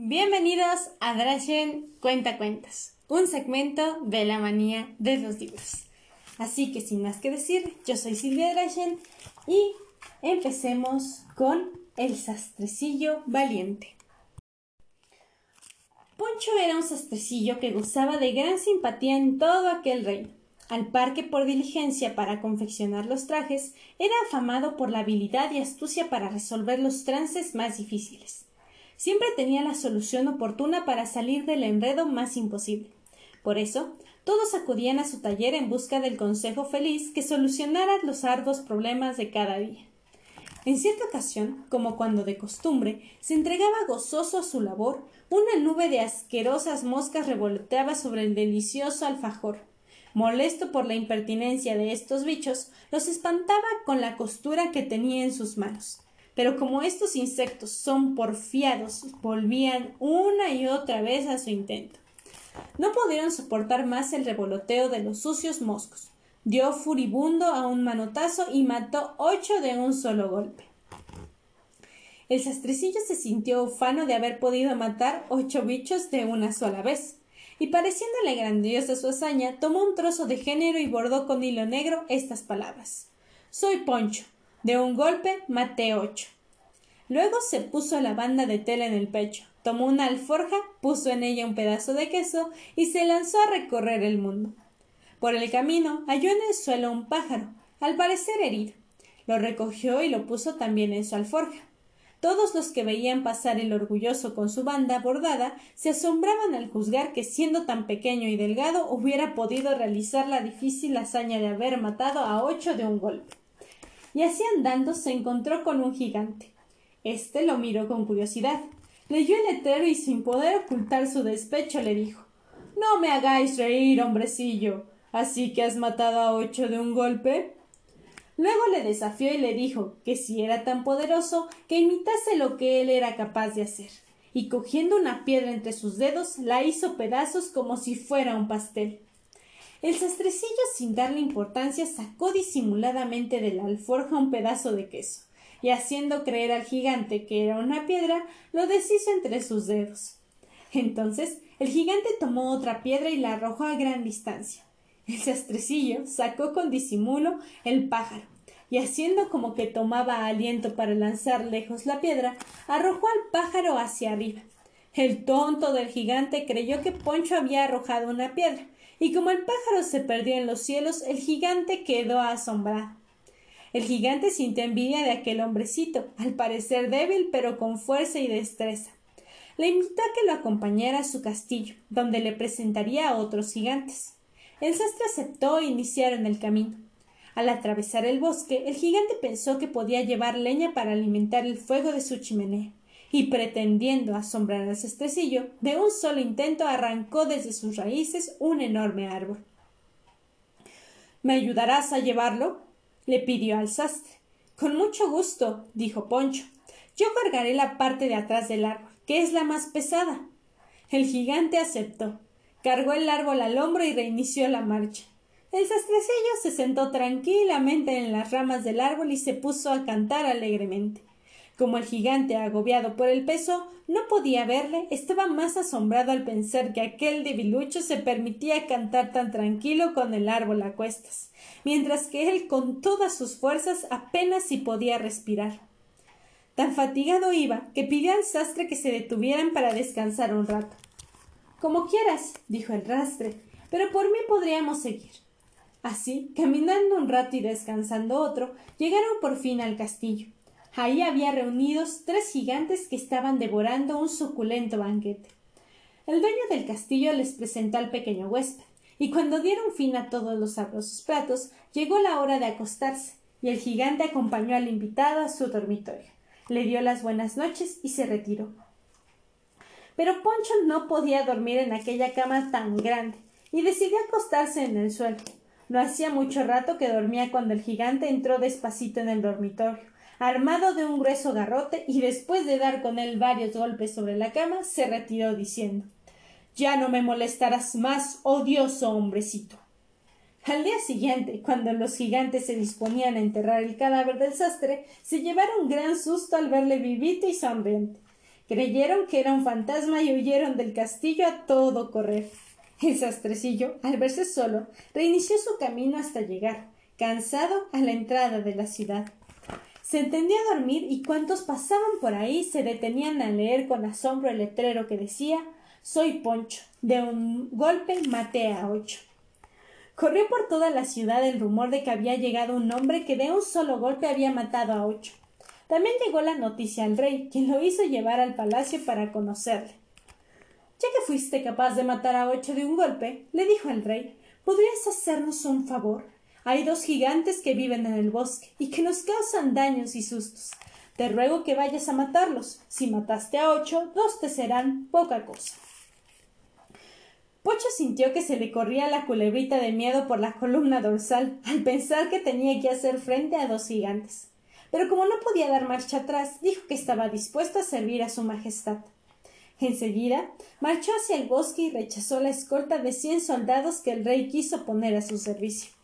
Bienvenidos a Drachen Cuenta Cuentas, un segmento de la manía de los libros. Así que sin más que decir, yo soy Silvia Drachen y empecemos con El sastrecillo valiente. Poncho era un sastrecillo que gozaba de gran simpatía en todo aquel reino. Al par que por diligencia para confeccionar los trajes, era afamado por la habilidad y astucia para resolver los trances más difíciles. Siempre tenía la solución oportuna para salir del enredo más imposible. Por eso, todos acudían a su taller en busca del consejo feliz que solucionara los arduos problemas de cada día. En cierta ocasión, como cuando de costumbre, se entregaba gozoso a su labor, una nube de asquerosas moscas revoloteaba sobre el delicioso alfajor. Molesto por la impertinencia de estos bichos, los espantaba con la costura que tenía en sus manos pero como estos insectos son porfiados, volvían una y otra vez a su intento. No pudieron soportar más el revoloteo de los sucios moscos. Dio furibundo a un manotazo y mató ocho de un solo golpe. El sastrecillo se sintió ufano de haber podido matar ocho bichos de una sola vez, y pareciéndole grandiosa su hazaña, tomó un trozo de género y bordó con hilo negro estas palabras Soy Poncho, de un golpe maté ocho. Luego se puso la banda de tela en el pecho, tomó una alforja, puso en ella un pedazo de queso y se lanzó a recorrer el mundo. Por el camino halló en el suelo un pájaro, al parecer herido. Lo recogió y lo puso también en su alforja. Todos los que veían pasar el orgulloso con su banda bordada se asombraban al juzgar que siendo tan pequeño y delgado hubiera podido realizar la difícil hazaña de haber matado a ocho de un golpe y así andando se encontró con un gigante. Este lo miró con curiosidad. Leyó el letrero y sin poder ocultar su despecho le dijo No me hagáis reír, hombrecillo. ¿Así que has matado a ocho de un golpe? Luego le desafió y le dijo que si era tan poderoso que imitase lo que él era capaz de hacer, y cogiendo una piedra entre sus dedos la hizo pedazos como si fuera un pastel. El sastrecillo, sin darle importancia, sacó disimuladamente de la alforja un pedazo de queso, y haciendo creer al gigante que era una piedra, lo deshizo entre sus dedos. Entonces el gigante tomó otra piedra y la arrojó a gran distancia. El sastrecillo sacó con disimulo el pájaro, y haciendo como que tomaba aliento para lanzar lejos la piedra, arrojó al pájaro hacia arriba. El tonto del gigante creyó que Poncho había arrojado una piedra, y como el pájaro se perdió en los cielos, el gigante quedó asombrado. El gigante sintió envidia de aquel hombrecito, al parecer débil, pero con fuerza y destreza. Le invitó a que lo acompañara a su castillo, donde le presentaría a otros gigantes. El sastre aceptó e iniciaron el camino. Al atravesar el bosque, el gigante pensó que podía llevar leña para alimentar el fuego de su chimenea y pretendiendo asombrar al cestrecillo, de un solo intento arrancó desde sus raíces un enorme árbol. ¿Me ayudarás a llevarlo? le pidió al sastre. Con mucho gusto, dijo Poncho. Yo cargaré la parte de atrás del árbol, que es la más pesada. El gigante aceptó. Cargó el árbol al hombro y reinició la marcha. El sastrecillo se sentó tranquilamente en las ramas del árbol y se puso a cantar alegremente. Como el gigante, agobiado por el peso, no podía verle, estaba más asombrado al pensar que aquel debilucho se permitía cantar tan tranquilo con el árbol a cuestas, mientras que él con todas sus fuerzas apenas si podía respirar. Tan fatigado iba que pidió al sastre que se detuvieran para descansar un rato. Como quieras, dijo el rastre, pero por mí podríamos seguir. Así, caminando un rato y descansando otro, llegaron por fin al castillo. Ahí había reunidos tres gigantes que estaban devorando un suculento banquete. El dueño del castillo les presentó al pequeño huésped, y cuando dieron fin a todos los sabrosos platos, llegó la hora de acostarse, y el gigante acompañó al invitado a su dormitorio, le dio las buenas noches y se retiró. Pero Poncho no podía dormir en aquella cama tan grande, y decidió acostarse en el suelo. No hacía mucho rato que dormía cuando el gigante entró despacito en el dormitorio, armado de un grueso garrote, y después de dar con él varios golpes sobre la cama, se retiró diciendo Ya no me molestarás más, odioso hombrecito. Al día siguiente, cuando los gigantes se disponían a enterrar el cadáver del sastre, se llevaron gran susto al verle vivito y sonriente. Creyeron que era un fantasma y huyeron del castillo a todo correr. El sastrecillo, al verse solo, reinició su camino hasta llegar, cansado, a la entrada de la ciudad. Se entendió a dormir y cuantos pasaban por ahí se detenían a leer con asombro el letrero que decía Soy Poncho. De un golpe maté a ocho. Corrió por toda la ciudad el rumor de que había llegado un hombre que de un solo golpe había matado a ocho. También llegó la noticia al rey, quien lo hizo llevar al palacio para conocerle. Ya que fuiste capaz de matar a ocho de un golpe, le dijo el rey, ¿podrías hacernos un favor? Hay dos gigantes que viven en el bosque y que nos causan daños y sustos. Te ruego que vayas a matarlos. Si mataste a ocho, dos te serán poca cosa. Pocho sintió que se le corría la culebrita de miedo por la columna dorsal al pensar que tenía que hacer frente a dos gigantes. Pero como no podía dar marcha atrás, dijo que estaba dispuesto a servir a su majestad. Enseguida marchó hacia el bosque y rechazó la escolta de cien soldados que el rey quiso poner a su servicio.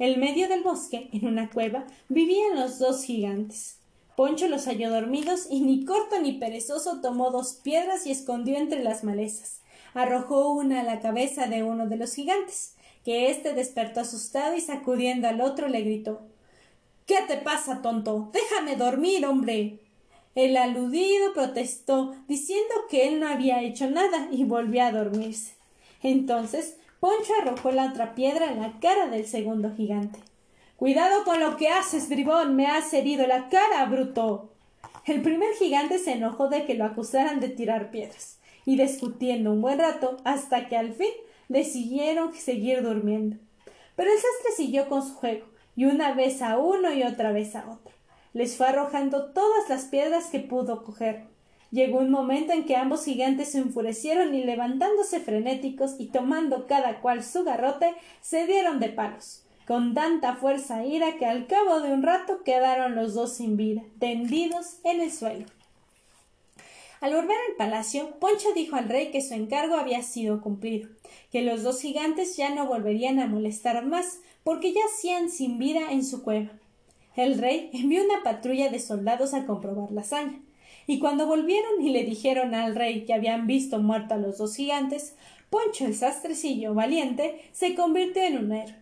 En medio del bosque, en una cueva, vivían los dos gigantes. Poncho los halló dormidos y ni corto ni perezoso tomó dos piedras y escondió entre las malezas. Arrojó una a la cabeza de uno de los gigantes, que éste despertó asustado y sacudiendo al otro le gritó ¿Qué te pasa, tonto? Déjame dormir, hombre. El aludido protestó, diciendo que él no había hecho nada, y volvió a dormirse. Entonces Poncho arrojó la otra piedra en la cara del segundo gigante. Cuidado con lo que haces, bribón. Me has herido la cara, bruto. El primer gigante se enojó de que lo acusaran de tirar piedras, y discutiendo un buen rato, hasta que al fin decidieron seguir durmiendo. Pero el sastre siguió con su juego, y una vez a uno y otra vez a otro les fue arrojando todas las piedras que pudo coger. Llegó un momento en que ambos gigantes se enfurecieron y levantándose frenéticos y tomando cada cual su garrote, se dieron de palos, con tanta fuerza e ira que al cabo de un rato quedaron los dos sin vida, tendidos en el suelo. Al volver al palacio, Poncho dijo al rey que su encargo había sido cumplido, que los dos gigantes ya no volverían a molestar más, porque ya hacían sin vida en su cueva, el rey envió una patrulla de soldados a comprobar la hazaña, y cuando volvieron y le dijeron al rey que habían visto muerto a los dos gigantes, Poncho el sastrecillo valiente se convirtió en un héroe.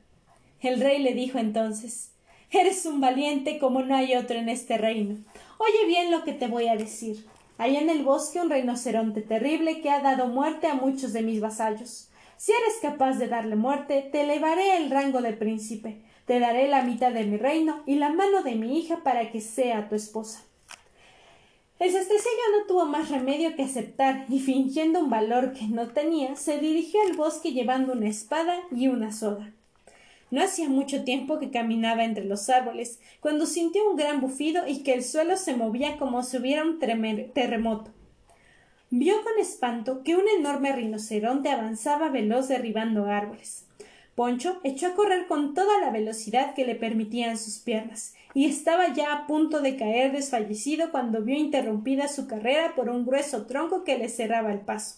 El rey le dijo entonces Eres un valiente como no hay otro en este reino. Oye bien lo que te voy a decir. Hay en el bosque un rinoceronte terrible que ha dado muerte a muchos de mis vasallos. Si eres capaz de darle muerte, te elevaré el rango de príncipe, te daré la mitad de mi reino y la mano de mi hija para que sea tu esposa. El sastrecillo no tuvo más remedio que aceptar y fingiendo un valor que no tenía, se dirigió al bosque llevando una espada y una soga. No hacía mucho tiempo que caminaba entre los árboles, cuando sintió un gran bufido y que el suelo se movía como si hubiera un terremoto. Vio con espanto que un enorme rinoceronte avanzaba veloz derribando árboles. Poncho echó a correr con toda la velocidad que le permitían sus piernas, y estaba ya a punto de caer desfallecido cuando vio interrumpida su carrera por un grueso tronco que le cerraba el paso.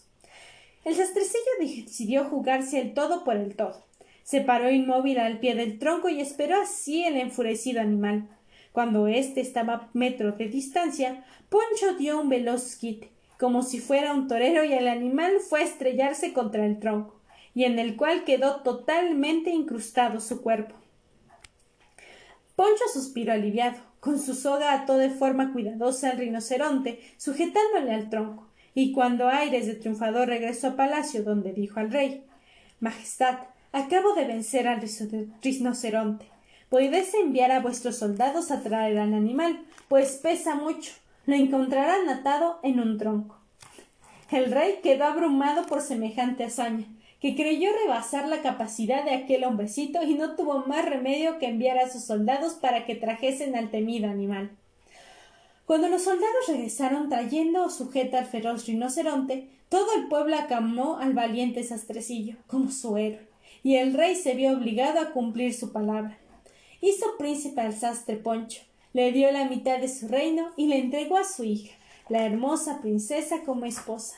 El sastrecillo decidió jugarse el todo por el todo. Se paró inmóvil al pie del tronco y esperó así el enfurecido animal. Cuando éste estaba a metro de distancia, Poncho dio un veloz quite, como si fuera un torero, y el animal fue a estrellarse contra el tronco y en el cual quedó totalmente incrustado su cuerpo. Poncho suspiró aliviado. Con su soga ató de forma cuidadosa al rinoceronte, sujetándole al tronco, y cuando Aires de triunfador regresó a palacio donde dijo al rey Majestad, acabo de vencer al rinoceronte. Podéis enviar a vuestros soldados a traer al animal, pues pesa mucho. Lo encontrarán atado en un tronco. El rey quedó abrumado por semejante hazaña, que creyó rebasar la capacidad de aquel hombrecito y no tuvo más remedio que enviar a sus soldados para que trajesen al temido animal. Cuando los soldados regresaron trayendo sujeta al feroz rinoceronte, todo el pueblo acamó al valiente sastrecillo como su héroe, y el rey se vio obligado a cumplir su palabra. Hizo príncipe al sastre Poncho, le dio la mitad de su reino y le entregó a su hija, la hermosa princesa como esposa.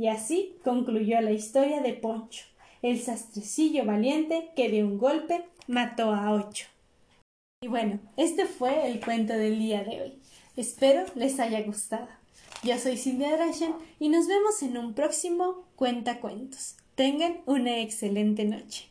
Y así concluyó la historia de Poncho, el sastrecillo valiente que de un golpe mató a ocho. Y bueno, este fue el cuento del día de hoy. Espero les haya gustado. Yo soy Silvia Drashan y nos vemos en un próximo Cuenta Cuentos. Tengan una excelente noche.